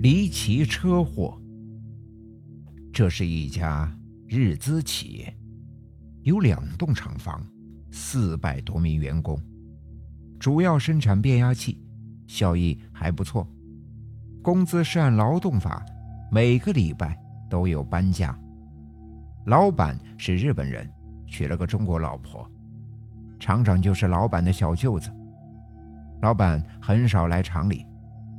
离奇车祸。这是一家日资企业，有两栋厂房，四百多名员工，主要生产变压器，效益还不错。工资是按劳动法，每个礼拜都有搬家。老板是日本人，娶了个中国老婆。厂长就是老板的小舅子。老板很少来厂里，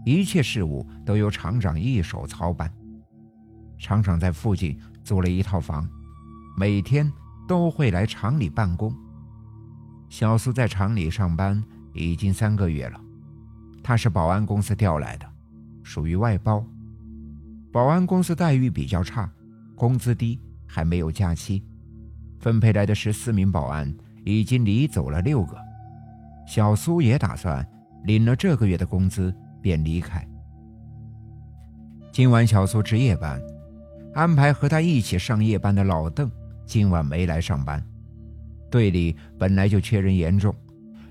一切事务都由厂长一手操办。厂长在附近租了一套房，每天都会来厂里办公。小苏在厂里上班已经三个月了，他是保安公司调来的，属于外包。保安公司待遇比较差，工资低，还没有假期。分配来的十四名保安已经离走了六个。小苏也打算领了这个月的工资便离开。今晚小苏值夜班，安排和他一起上夜班的老邓今晚没来上班。队里本来就缺人严重，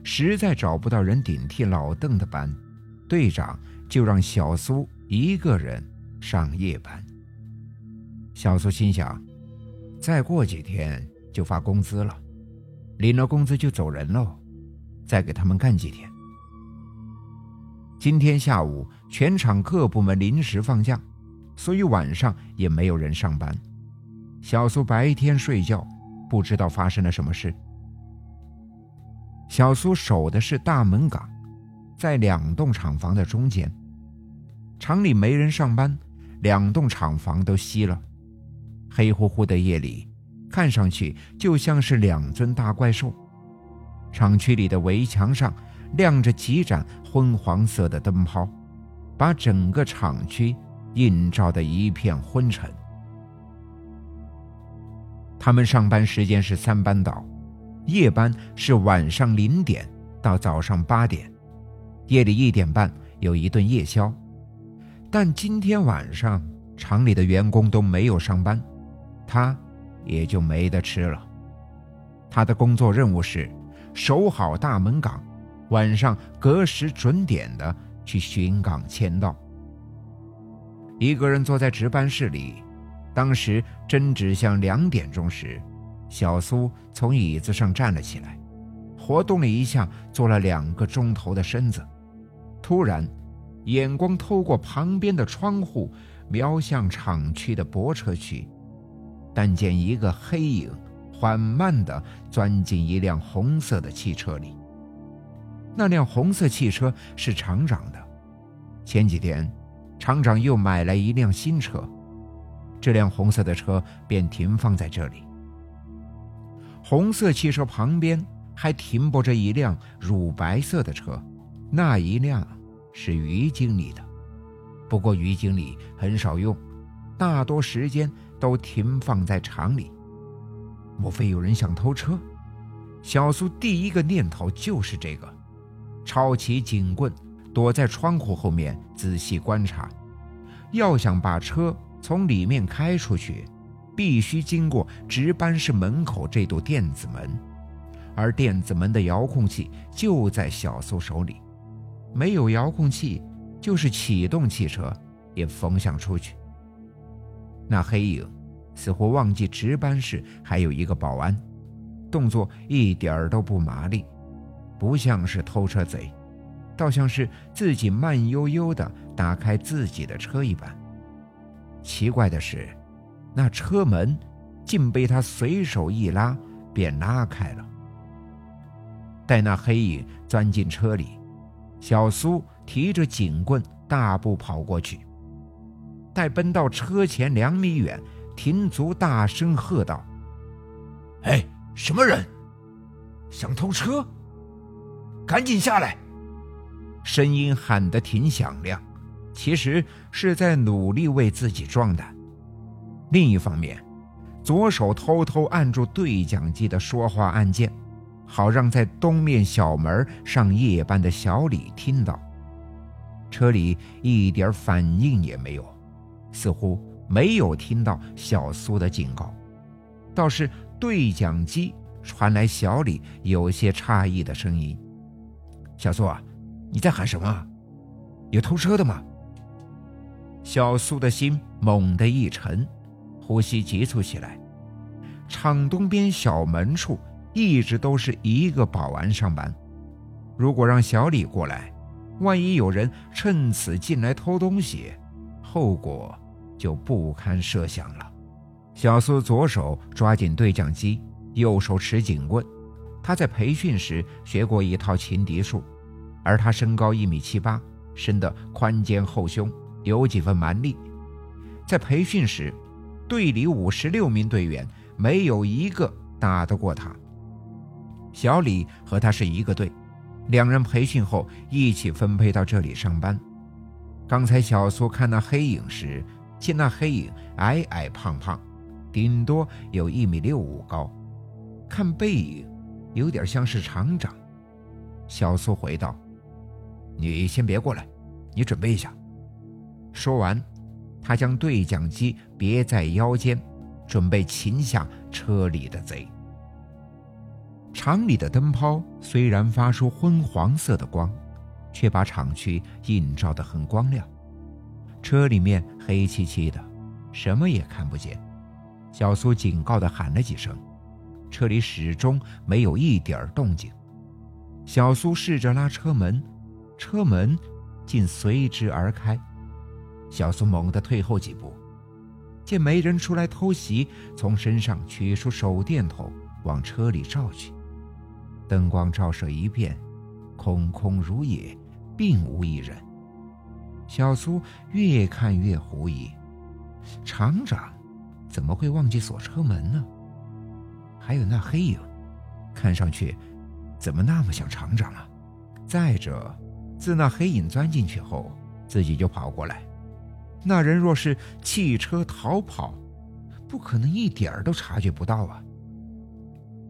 实在找不到人顶替老邓的班，队长就让小苏一个人上夜班。小苏心想，再过几天就发工资了，领了工资就走人喽。再给他们干几天。今天下午全场各部门临时放假，所以晚上也没有人上班。小苏白天睡觉，不知道发生了什么事。小苏守的是大门岗，在两栋厂房的中间。厂里没人上班，两栋厂房都熄了。黑乎乎的夜里，看上去就像是两尊大怪兽。厂区里的围墙上亮着几盏昏黄色的灯泡，把整个厂区映照的一片昏沉。他们上班时间是三班倒，夜班是晚上零点到早上八点，夜里一点半有一顿夜宵。但今天晚上厂里的员工都没有上班，他也就没得吃了。他的工作任务是。守好大门岗，晚上隔时准点的去巡岗签到。一个人坐在值班室里，当时针指向两点钟时，小苏从椅子上站了起来，活动了一下坐了两个钟头的身子，突然，眼光透过旁边的窗户瞄向厂区的泊车区，但见一个黑影。缓慢地钻进一辆红色的汽车里。那辆红色汽车是厂长的。前几天，厂长又买来一辆新车，这辆红色的车便停放在这里。红色汽车旁边还停泊着一辆乳白色的车，那一辆是于经理的。不过于经理很少用，大多时间都停放在厂里。莫非有人想偷车？小苏第一个念头就是这个，抄起警棍，躲在窗户后面仔细观察。要想把车从里面开出去，必须经过值班室门口这堵电子门，而电子门的遥控器就在小苏手里。没有遥控器，就是启动汽车也风向出去。那黑影。似乎忘记值班室还有一个保安，动作一点儿都不麻利，不像是偷车贼，倒像是自己慢悠悠地打开自己的车一般。奇怪的是，那车门竟被他随手一拉便拉开了。待那黑影钻进车里，小苏提着警棍大步跑过去，待奔到车前两米远。停足，大声喝道：“哎，什么人？想偷车？赶紧下来！”声音喊得挺响亮，其实是在努力为自己壮胆。另一方面，左手偷偷按住对讲机的说话按键，好让在东面小门上夜班的小李听到。车里一点反应也没有，似乎……没有听到小苏的警告，倒是对讲机传来小李有些诧异的声音：“小苏啊，你在喊什么？有偷车的吗？”小苏的心猛地一沉，呼吸急促起来。厂东边小门处一直都是一个保安上班，如果让小李过来，万一有人趁此进来偷东西，后果就不堪设想了。小苏左手抓紧对讲机，右手持警棍。他在培训时学过一套擒敌术，而他身高一米七八，身的宽肩厚胸，有几分蛮力。在培训时，队里五十六名队员没有一个打得过他。小李和他是一个队。两人培训后一起分配到这里上班。刚才小苏看那黑影时，见那黑影矮矮胖胖，顶多有一米六五高，看背影有点像是厂长。小苏回道：“你先别过来，你准备一下。”说完，他将对讲机别在腰间，准备擒下车里的贼。厂里的灯泡虽然发出昏黄色的光，却把厂区映照得很光亮。车里面黑漆漆的，什么也看不见。小苏警告地喊了几声，车里始终没有一点动静。小苏试着拉车门，车门竟随之而开。小苏猛地退后几步，见没人出来偷袭，从身上取出手电筒往车里照去。灯光照射一遍，空空如也，并无一人。小苏越看越狐疑：厂长怎么会忘记锁车门呢？还有那黑影，看上去怎么那么像厂长啊？再者，自那黑影钻进去后，自己就跑过来。那人若是弃车逃跑，不可能一点儿都察觉不到啊！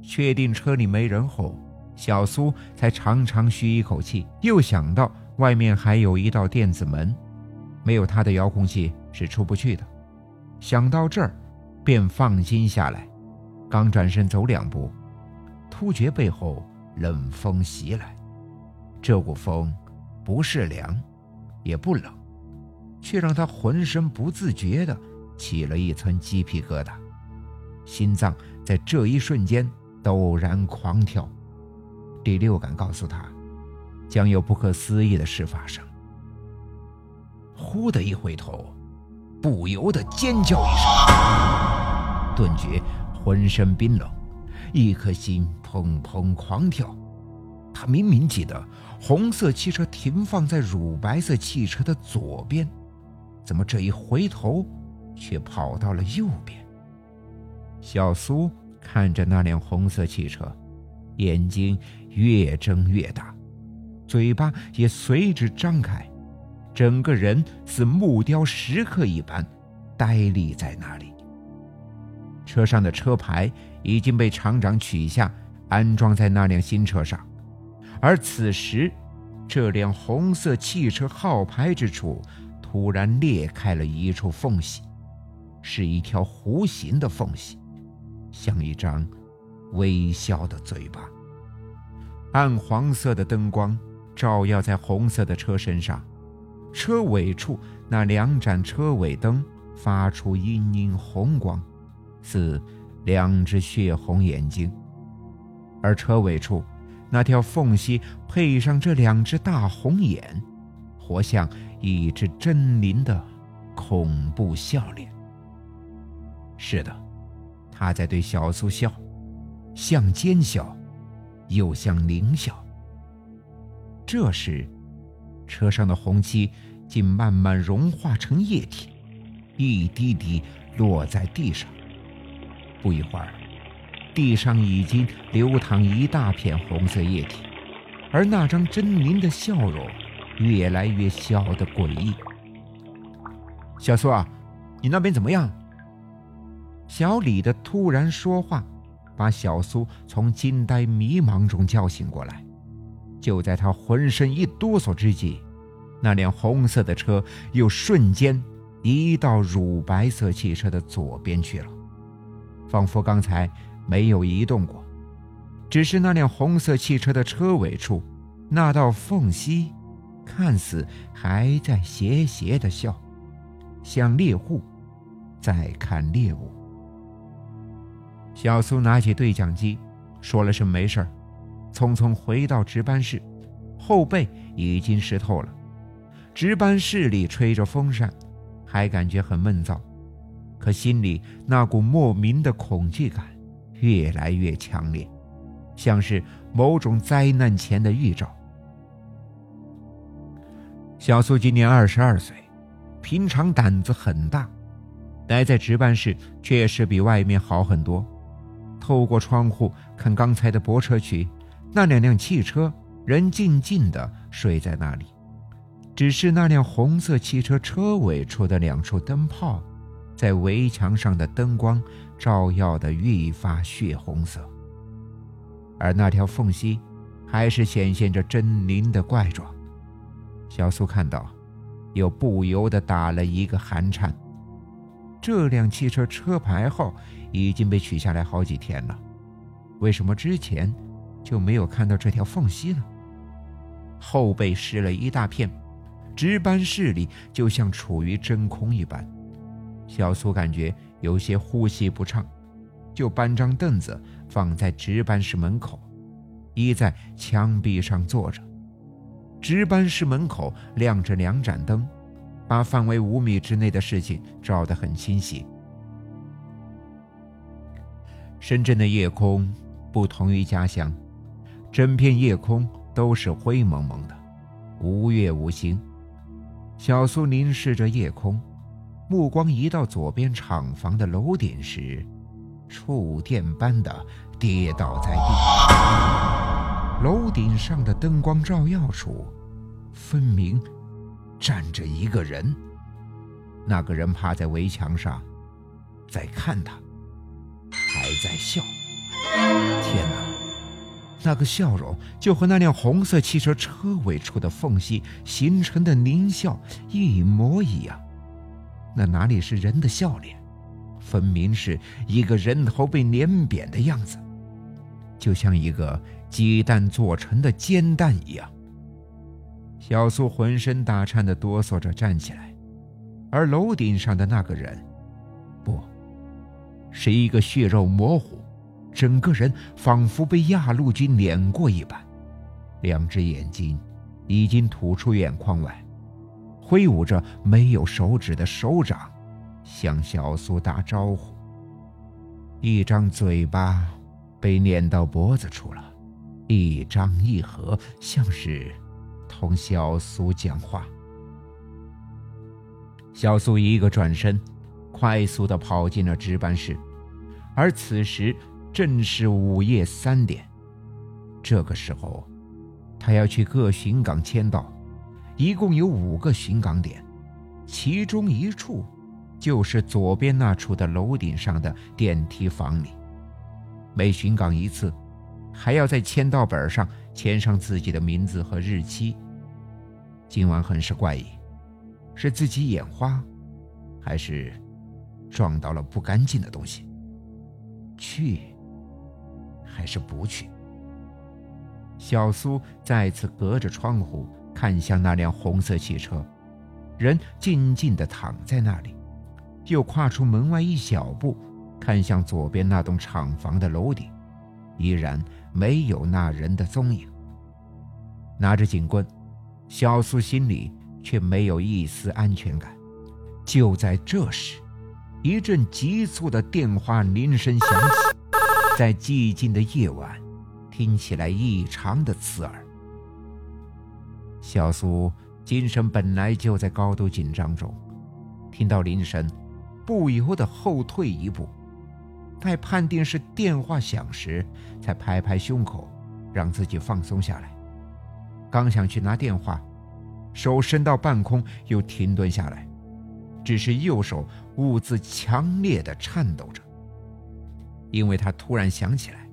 确定车里没人后。小苏才长长吁一口气，又想到外面还有一道电子门，没有他的遥控器是出不去的。想到这儿，便放心下来。刚转身走两步，突觉背后冷风袭来。这股风不是凉，也不冷，却让他浑身不自觉地起了一层鸡皮疙瘩，心脏在这一瞬间陡然狂跳。第六感告诉他，将有不可思议的事发生。忽的一回头，不由得尖叫一声，顿觉浑身冰冷，一颗心砰砰狂跳。他明明记得红色汽车停放在乳白色汽车的左边，怎么这一回头，却跑到了右边？小苏看着那辆红色汽车，眼睛。越睁越大，嘴巴也随之张开，整个人似木雕石刻一般，呆立在那里。车上的车牌已经被厂长取下，安装在那辆新车上，而此时，这辆红色汽车号牌之处突然裂开了一处缝隙，是一条弧形的缝隙，像一张微笑的嘴巴。暗黄色的灯光照耀在红色的车身上，车尾处那两盏车尾灯发出阴阴红光，似两只血红眼睛。而车尾处那条缝隙配上这两只大红眼，活像一只狰狞的恐怖笑脸。是的，他在对小苏笑，像奸笑。又像狞笑。这时，车上的红漆竟慢慢融化成液体，一滴滴落在地上。不一会儿，地上已经流淌一大片红色液体，而那张狰狞的笑容越来越笑得诡异。小苏啊，你那边怎么样？小李的突然说话。把小苏从惊呆迷茫中叫醒过来。就在他浑身一哆嗦之际，那辆红色的车又瞬间移到乳白色汽车的左边去了，仿佛刚才没有移动过。只是那辆红色汽车的车尾处那道缝隙，看似还在斜斜的笑。像猎户在看猎物。小苏拿起对讲机，说了声没事，匆匆回到值班室，后背已经湿透了。值班室里吹着风扇，还感觉很闷燥，可心里那股莫名的恐惧感越来越强烈，像是某种灾难前的预兆。小苏今年二十二岁，平常胆子很大，待在值班室确实比外面好很多。透过窗户看刚才的泊车区，那两辆汽车仍静静的睡在那里，只是那辆红色汽车车尾处的两处灯泡，在围墙上的灯光照耀的愈发血红色，而那条缝隙，还是显现着狰狞的怪状。小苏看到，又不由得打了一个寒颤。这辆汽车车牌号已经被取下来好几天了，为什么之前就没有看到这条缝隙呢？后背湿了一大片，值班室里就像处于真空一般。小苏感觉有些呼吸不畅，就搬张凳子放在值班室门口，依在墙壁上坐着。值班室门口亮着两盏灯，把范围五米之内的事情照得很清晰。深圳的夜空不同于家乡，整片夜空都是灰蒙蒙的，无月无星。小苏凝视着夜空，目光移到左边厂房的楼顶时，触电般的跌倒在地。楼顶上的灯光照耀处，分明站着一个人。那个人趴在围墙上，在看他，还在笑。天哪，那个笑容就和那辆红色汽车车尾处的缝隙形成的狞笑一模一样。那哪里是人的笑脸，分明是一个人头被碾扁的样子，就像一个。鸡蛋做成的煎蛋一样，小苏浑身打颤的哆嗦着站起来，而楼顶上的那个人，不，是一个血肉模糊，整个人仿佛被亚陆军碾过一般，两只眼睛已经吐出眼眶外，挥舞着没有手指的手掌，向小苏打招呼。一张嘴巴被撵到脖子处了。一张一合，像是同小苏讲话。小苏一个转身，快速的跑进了值班室，而此时正是午夜三点。这个时候，他要去各巡岗签到，一共有五个巡岗点，其中一处就是左边那处的楼顶上的电梯房里，每巡岗一次。还要在签到本上签上自己的名字和日期。今晚很是怪异，是自己眼花，还是撞到了不干净的东西？去还是不去？小苏再次隔着窗户看向那辆红色汽车，人静静地躺在那里，又跨出门外一小步，看向左边那栋厂房的楼顶，依然。没有那人的踪影。拿着警棍，小苏心里却没有一丝安全感。就在这时，一阵急促的电话铃声响起，在寂静的夜晚，听起来异常的刺耳。小苏精神本来就在高度紧张中，听到铃声，不由得后退一步。待判定是电话响时，才拍拍胸口，让自己放松下来。刚想去拿电话，手伸到半空，又停顿下来，只是右手兀自强烈的颤抖着。因为他突然想起来，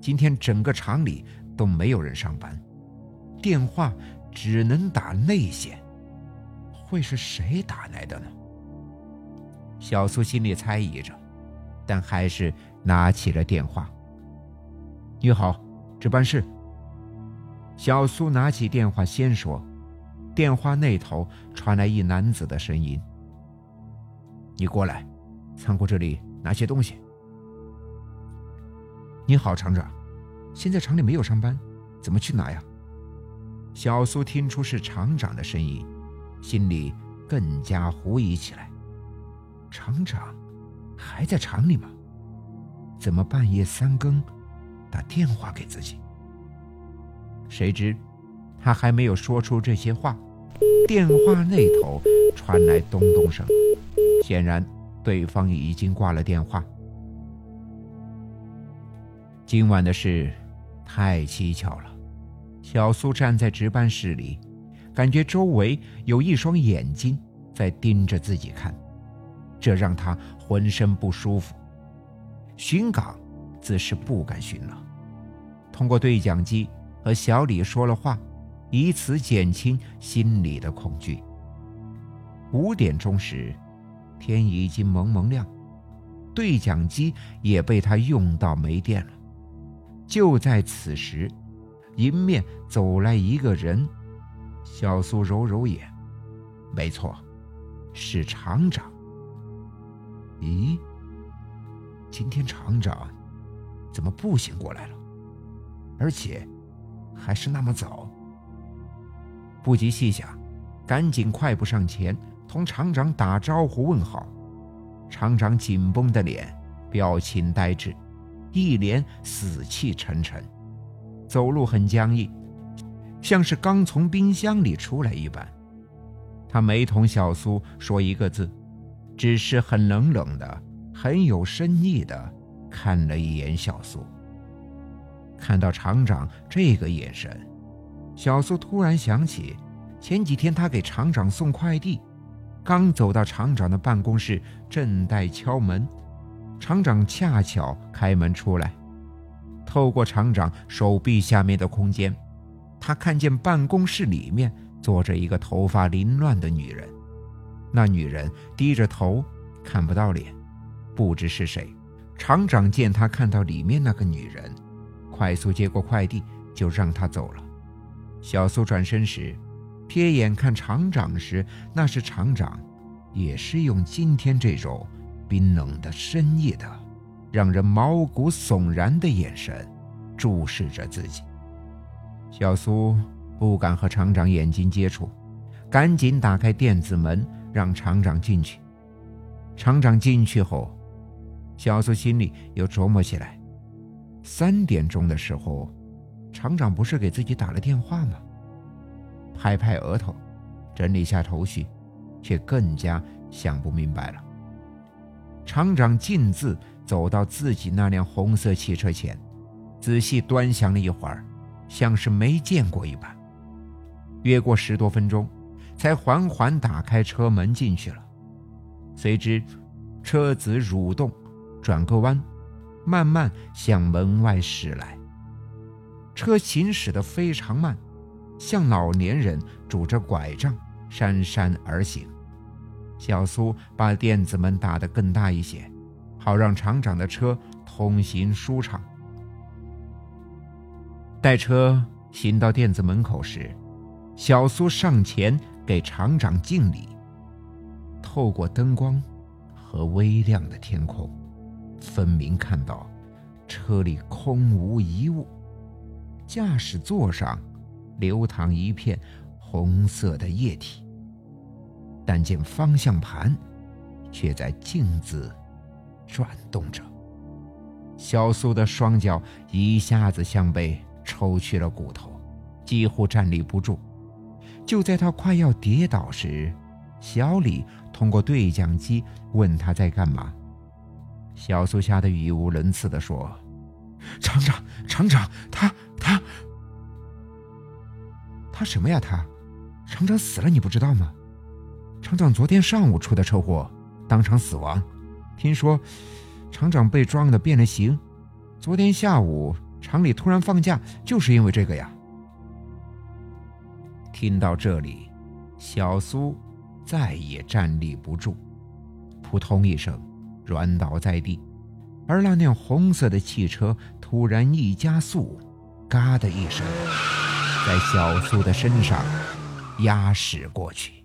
今天整个厂里都没有人上班，电话只能打内线，会是谁打来的呢？小苏心里猜疑着。但还是拿起了电话。你好，值班室。小苏拿起电话先说，电话那头传来一男子的声音：“你过来，仓库这里拿些东西。你好，厂长，现在厂里没有上班，怎么去拿呀？小苏听出是厂长的声音，心里更加狐疑起来。厂长还在厂里吗？怎么半夜三更打电话给自己？谁知他还没有说出这些话，电话那头传来咚咚声，显然对方已经挂了电话。今晚的事太蹊跷了。小苏站在值班室里，感觉周围有一双眼睛在盯着自己看，这让他浑身不舒服。巡岗自是不敢巡了，通过对讲机和小李说了话，以此减轻心里的恐惧。五点钟时，天已经蒙蒙亮，对讲机也被他用到没电了。就在此时，迎面走来一个人。小苏揉揉眼，没错，是厂长。咦，今天厂长怎么步行过来了？而且还是那么早。不及细想，赶紧快步上前，同厂长打招呼问好。厂长紧绷的脸，表情呆滞。一脸死气沉沉，走路很僵硬，像是刚从冰箱里出来一般。他没同小苏说一个字，只是很冷冷的、很有深意的看了一眼小苏。看到厂长这个眼神，小苏突然想起前几天他给厂长送快递，刚走到厂长的办公室，正待敲门。厂长恰巧开门出来，透过厂长手臂下面的空间，他看见办公室里面坐着一个头发凌乱的女人。那女人低着头，看不到脸，不知是谁。厂长见他看到里面那个女人，快速接过快递，就让她走了。小苏转身时，瞥眼看厂长时，那是厂长，也是用今天这种。冰冷的、深夜的、让人毛骨悚然的眼神注视着自己。小苏不敢和厂长眼睛接触，赶紧打开电子门，让厂长进去。厂长进去后，小苏心里又琢磨起来：三点钟的时候，厂长不是给自己打了电话吗？拍拍额头，整理下头绪，却更加想不明白了。厂长径自走到自己那辆红色汽车前，仔细端详了一会儿，像是没见过一般。约过十多分钟，才缓缓打开车门进去了。随之，车子蠕动，转个弯，慢慢向门外驶来。车行驶得非常慢，像老年人拄着拐杖姗姗而行。小苏把电子门打得更大一些，好让厂长的车通行舒畅。待车行到店子门口时，小苏上前给厂长敬礼。透过灯光和微亮的天空，分明看到车里空无一物，驾驶座上流淌一片红色的液体。但见方向盘，却在径自转动着。小苏的双脚一下子像被抽去了骨头，几乎站立不住。就在他快要跌倒时，小李通过对讲机问他在干嘛。小苏吓得语无伦次地说：“厂长，厂长，他他他什么呀？他厂长死了，你不知道吗？”厂长昨天上午出的车祸，当场死亡。听说厂长被撞得变了形。昨天下午厂里突然放假，就是因为这个呀。听到这里，小苏再也站立不住，扑通一声软倒在地。而那辆红色的汽车突然一加速，嘎的一声，在小苏的身上压驶过去。